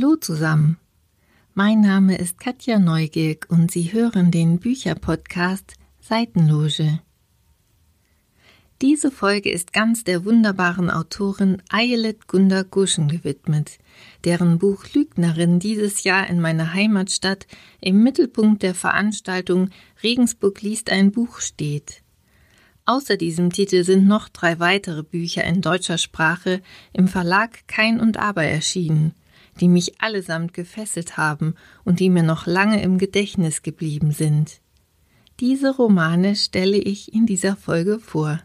Hallo zusammen. Mein Name ist Katja Neugierk und Sie hören den Bücherpodcast Seitenloge. Diese Folge ist ganz der wunderbaren Autorin Ayelet Gunda Guschen gewidmet, deren Buch Lügnerin dieses Jahr in meiner Heimatstadt im Mittelpunkt der Veranstaltung Regensburg liest ein Buch steht. Außer diesem Titel sind noch drei weitere Bücher in deutscher Sprache im Verlag Kein und Aber erschienen, die mich allesamt gefesselt haben und die mir noch lange im Gedächtnis geblieben sind. Diese Romane stelle ich in dieser Folge vor.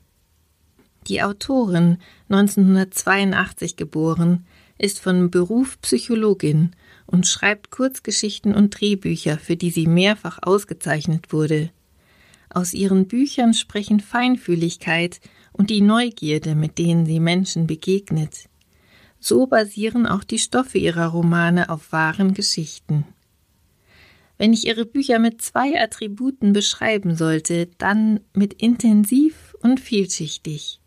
Die Autorin, 1982 geboren, ist von Beruf Psychologin und schreibt Kurzgeschichten und Drehbücher, für die sie mehrfach ausgezeichnet wurde. Aus ihren Büchern sprechen Feinfühligkeit und die Neugierde, mit denen sie Menschen begegnet. So basieren auch die Stoffe ihrer Romane auf wahren Geschichten. Wenn ich ihre Bücher mit zwei Attributen beschreiben sollte, dann mit intensiv und vielschichtig.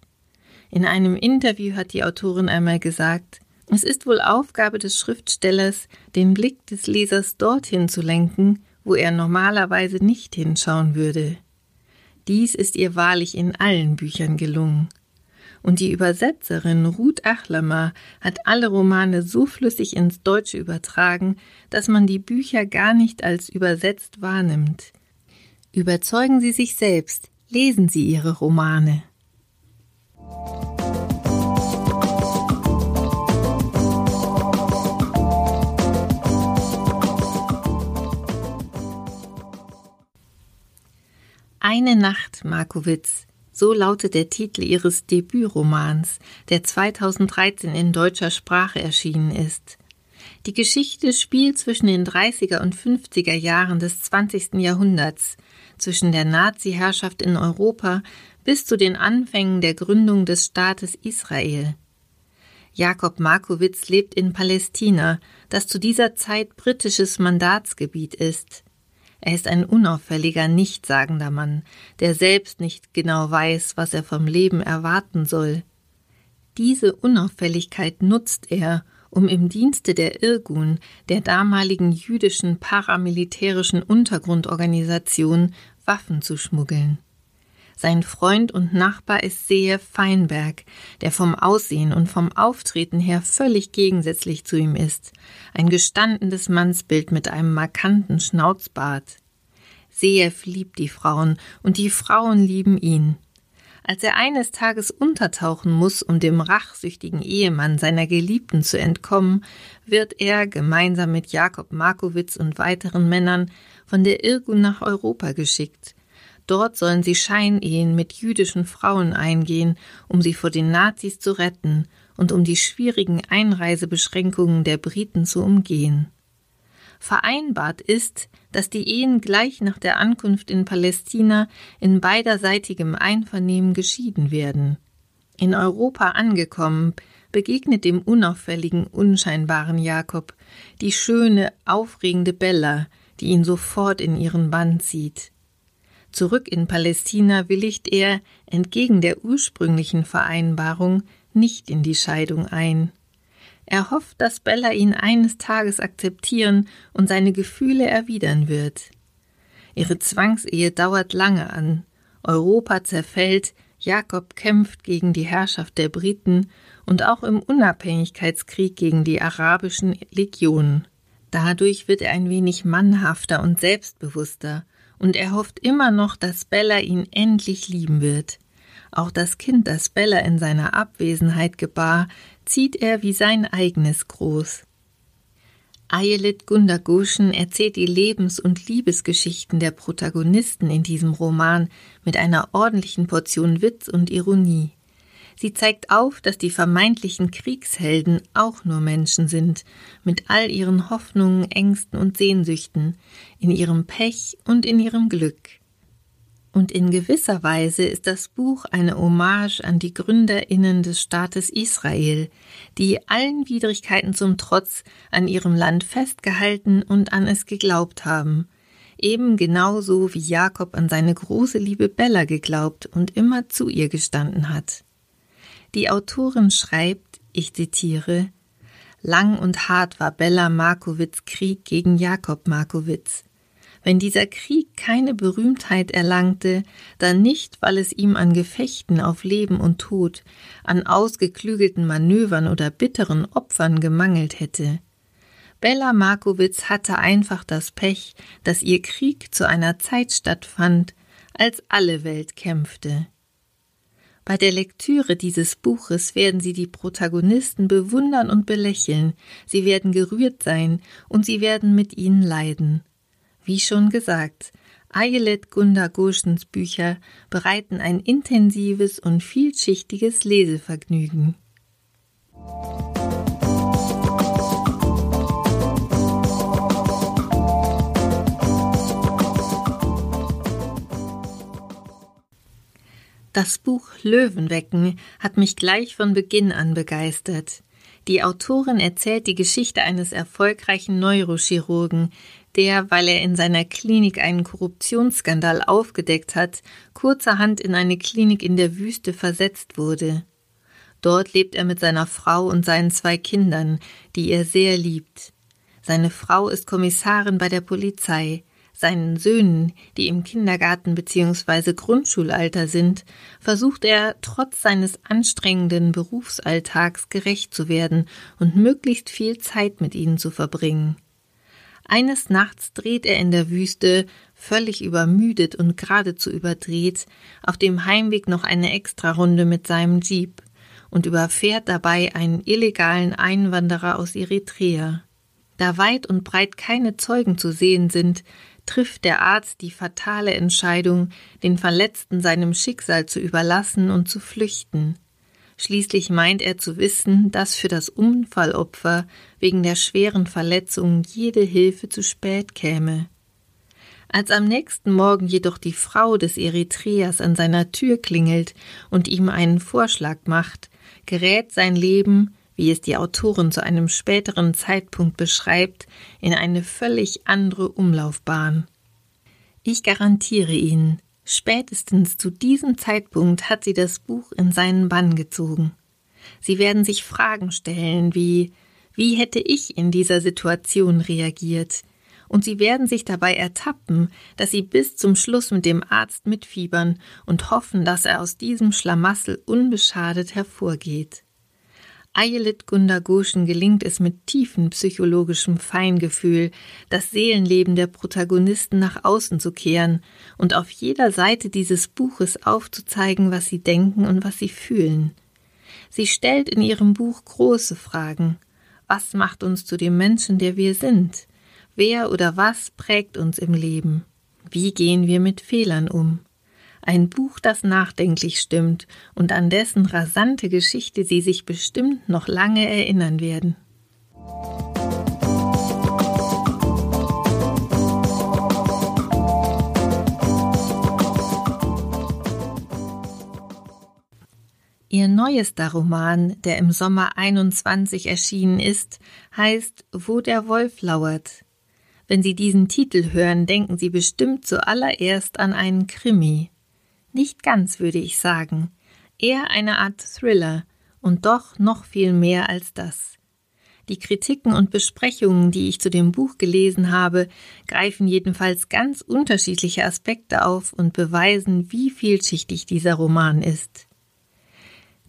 In einem Interview hat die Autorin einmal gesagt, es ist wohl Aufgabe des Schriftstellers, den Blick des Lesers dorthin zu lenken, wo er normalerweise nicht hinschauen würde. Dies ist ihr wahrlich in allen Büchern gelungen. Und die Übersetzerin Ruth Achlamer hat alle Romane so flüssig ins Deutsche übertragen, dass man die Bücher gar nicht als übersetzt wahrnimmt. Überzeugen Sie sich selbst, lesen Sie Ihre Romane. Eine Nacht, Markowitz. So lautet der Titel ihres Debütromans, der 2013 in deutscher Sprache erschienen ist. Die Geschichte spielt zwischen den 30er und 50er Jahren des 20. Jahrhunderts, zwischen der Nazi-Herrschaft in Europa bis zu den Anfängen der Gründung des Staates Israel. Jakob Markowitz lebt in Palästina, das zu dieser Zeit britisches Mandatsgebiet ist. Er ist ein unauffälliger, nichtssagender Mann, der selbst nicht genau weiß, was er vom Leben erwarten soll. Diese Unauffälligkeit nutzt er, um im Dienste der Irgun, der damaligen jüdischen paramilitärischen Untergrundorganisation, Waffen zu schmuggeln. Sein Freund und Nachbar ist Sehe Feinberg, der vom Aussehen und vom Auftreten her völlig gegensätzlich zu ihm ist. Ein gestandenes Mannsbild mit einem markanten Schnauzbart. Sehe liebt die Frauen und die Frauen lieben ihn. Als er eines Tages untertauchen muss, um dem rachsüchtigen Ehemann seiner Geliebten zu entkommen, wird er gemeinsam mit Jakob Markowitz und weiteren Männern von der Irgun nach Europa geschickt. Dort sollen sie Scheinehen mit jüdischen Frauen eingehen, um sie vor den Nazis zu retten und um die schwierigen Einreisebeschränkungen der Briten zu umgehen. Vereinbart ist, dass die Ehen gleich nach der Ankunft in Palästina in beiderseitigem Einvernehmen geschieden werden. In Europa angekommen, begegnet dem unauffälligen, unscheinbaren Jakob die schöne, aufregende Bella, die ihn sofort in ihren Bann zieht. Zurück in Palästina willigt er, entgegen der ursprünglichen Vereinbarung, nicht in die Scheidung ein. Er hofft, dass Bella ihn eines Tages akzeptieren und seine Gefühle erwidern wird. Ihre Zwangsehe dauert lange an. Europa zerfällt, Jakob kämpft gegen die Herrschaft der Briten und auch im Unabhängigkeitskrieg gegen die arabischen Legionen. Dadurch wird er ein wenig mannhafter und selbstbewusster und er hofft immer noch, dass Bella ihn endlich lieben wird. Auch das Kind, das Bella in seiner Abwesenheit gebar, zieht er wie sein eigenes groß. Ayelet Gundaguschen erzählt die Lebens- und Liebesgeschichten der Protagonisten in diesem Roman mit einer ordentlichen Portion Witz und Ironie. Sie zeigt auf, dass die vermeintlichen Kriegshelden auch nur Menschen sind, mit all ihren Hoffnungen, Ängsten und Sehnsüchten, in ihrem Pech und in ihrem Glück. Und in gewisser Weise ist das Buch eine Hommage an die Gründerinnen des Staates Israel, die allen Widrigkeiten zum Trotz an ihrem Land festgehalten und an es geglaubt haben, eben genauso wie Jakob an seine große Liebe Bella geglaubt und immer zu ihr gestanden hat. Die Autorin schreibt, ich zitiere, Lang und hart war Bella Markowitz Krieg gegen Jakob Markowitz. Wenn dieser Krieg keine Berühmtheit erlangte, dann nicht, weil es ihm an Gefechten auf Leben und Tod, an ausgeklügelten Manövern oder bitteren Opfern gemangelt hätte. Bella Markowitz hatte einfach das Pech, dass ihr Krieg zu einer Zeit stattfand, als alle Welt kämpfte. Bei der Lektüre dieses Buches werden Sie die Protagonisten bewundern und belächeln, Sie werden gerührt sein und Sie werden mit ihnen leiden. Wie schon gesagt, Ayelet Gundagoschens Bücher bereiten ein intensives und vielschichtiges Lesevergnügen. Das Buch Löwenwecken hat mich gleich von Beginn an begeistert. Die Autorin erzählt die Geschichte eines erfolgreichen Neurochirurgen, der, weil er in seiner Klinik einen Korruptionsskandal aufgedeckt hat, kurzerhand in eine Klinik in der Wüste versetzt wurde. Dort lebt er mit seiner Frau und seinen zwei Kindern, die er sehr liebt. Seine Frau ist Kommissarin bei der Polizei. Seinen Söhnen, die im Kindergarten bzw. Grundschulalter sind, versucht er trotz seines anstrengenden Berufsalltags gerecht zu werden und möglichst viel Zeit mit ihnen zu verbringen. Eines Nachts dreht er in der Wüste, völlig übermüdet und geradezu überdreht, auf dem Heimweg noch eine Extrarunde mit seinem Jeep und überfährt dabei einen illegalen Einwanderer aus Eritrea. Da weit und breit keine Zeugen zu sehen sind, trifft der Arzt die fatale Entscheidung, den Verletzten seinem Schicksal zu überlassen und zu flüchten. Schließlich meint er zu wissen, dass für das Unfallopfer wegen der schweren Verletzung jede Hilfe zu spät käme. Als am nächsten Morgen jedoch die Frau des Eritreers an seiner Tür klingelt und ihm einen Vorschlag macht, gerät sein Leben, wie es die Autorin zu einem späteren Zeitpunkt beschreibt, in eine völlig andere Umlaufbahn. Ich garantiere Ihnen, Spätestens zu diesem Zeitpunkt hat sie das Buch in seinen Bann gezogen. Sie werden sich Fragen stellen wie wie hätte ich in dieser Situation reagiert? Und sie werden sich dabei ertappen, dass sie bis zum Schluss mit dem Arzt mitfiebern und hoffen, dass er aus diesem Schlamassel unbeschadet hervorgeht. Ayelet Gundagoschen gelingt es mit tiefem psychologischem Feingefühl, das Seelenleben der Protagonisten nach außen zu kehren und auf jeder Seite dieses Buches aufzuzeigen, was sie denken und was sie fühlen. Sie stellt in ihrem Buch große Fragen. Was macht uns zu dem Menschen, der wir sind? Wer oder was prägt uns im Leben? Wie gehen wir mit Fehlern um? Ein Buch, das nachdenklich stimmt und an dessen rasante Geschichte Sie sich bestimmt noch lange erinnern werden. Ihr neuester Roman, der im Sommer 21 erschienen ist, heißt Wo der Wolf lauert. Wenn Sie diesen Titel hören, denken Sie bestimmt zuallererst an einen Krimi. Nicht ganz, würde ich sagen. Eher eine Art Thriller und doch noch viel mehr als das. Die Kritiken und Besprechungen, die ich zu dem Buch gelesen habe, greifen jedenfalls ganz unterschiedliche Aspekte auf und beweisen, wie vielschichtig dieser Roman ist.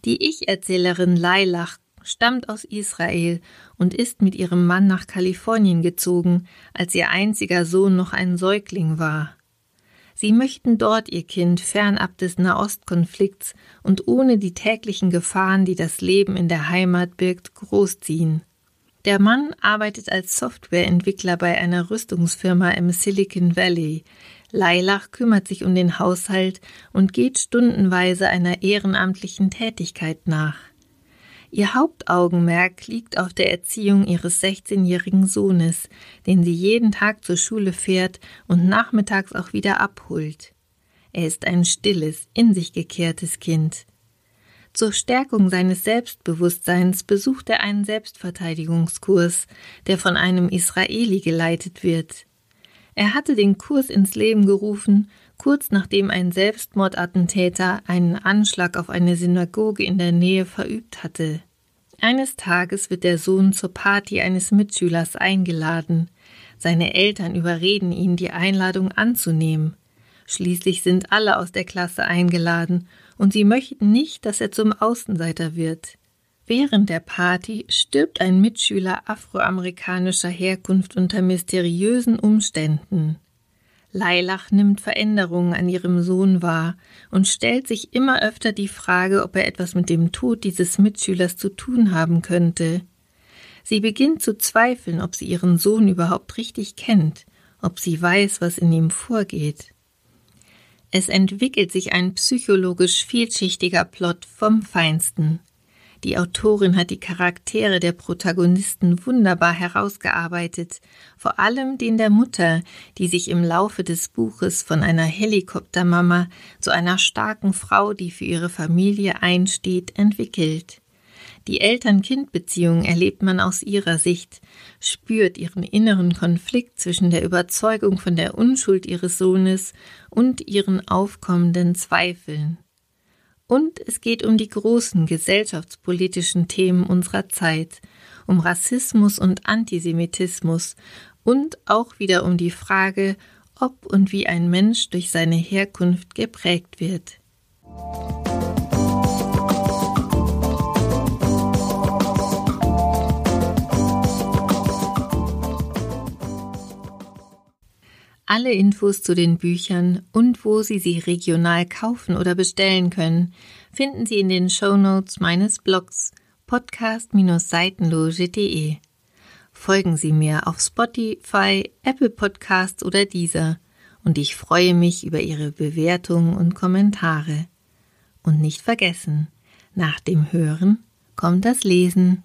Die Ich-Erzählerin Lailach stammt aus Israel und ist mit ihrem Mann nach Kalifornien gezogen, als ihr einziger Sohn noch ein Säugling war. Sie möchten dort ihr Kind fernab des Nahostkonflikts und ohne die täglichen Gefahren, die das Leben in der Heimat birgt, großziehen. Der Mann arbeitet als Softwareentwickler bei einer Rüstungsfirma im Silicon Valley. Leilach kümmert sich um den Haushalt und geht stundenweise einer ehrenamtlichen Tätigkeit nach. Ihr Hauptaugenmerk liegt auf der Erziehung ihres 16-jährigen Sohnes, den sie jeden Tag zur Schule fährt und nachmittags auch wieder abholt. Er ist ein stilles, in sich gekehrtes Kind. Zur Stärkung seines Selbstbewusstseins besucht er einen Selbstverteidigungskurs, der von einem Israeli geleitet wird. Er hatte den Kurs ins Leben gerufen, kurz nachdem ein Selbstmordattentäter einen Anschlag auf eine Synagoge in der Nähe verübt hatte. Eines Tages wird der Sohn zur Party eines Mitschülers eingeladen. Seine Eltern überreden ihn, die Einladung anzunehmen. Schließlich sind alle aus der Klasse eingeladen, und sie möchten nicht, dass er zum Außenseiter wird. Während der Party stirbt ein Mitschüler afroamerikanischer Herkunft unter mysteriösen Umständen. Leilach nimmt Veränderungen an ihrem Sohn wahr und stellt sich immer öfter die Frage, ob er etwas mit dem Tod dieses Mitschülers zu tun haben könnte. Sie beginnt zu zweifeln, ob sie ihren Sohn überhaupt richtig kennt, ob sie weiß, was in ihm vorgeht. Es entwickelt sich ein psychologisch vielschichtiger Plot vom Feinsten. Die Autorin hat die Charaktere der Protagonisten wunderbar herausgearbeitet, vor allem den der Mutter, die sich im Laufe des Buches von einer Helikoptermama zu einer starken Frau, die für ihre Familie einsteht, entwickelt. Die Eltern-Kind-Beziehung erlebt man aus ihrer Sicht, spürt ihren inneren Konflikt zwischen der Überzeugung von der Unschuld ihres Sohnes und ihren aufkommenden Zweifeln. Und es geht um die großen gesellschaftspolitischen Themen unserer Zeit, um Rassismus und Antisemitismus und auch wieder um die Frage, ob und wie ein Mensch durch seine Herkunft geprägt wird. Alle Infos zu den Büchern und wo Sie sie regional kaufen oder bestellen können, finden Sie in den Show Notes meines Blogs podcast-seitenloge.de. Folgen Sie mir auf Spotify, Apple Podcasts oder dieser und ich freue mich über Ihre Bewertungen und Kommentare. Und nicht vergessen, nach dem Hören kommt das Lesen.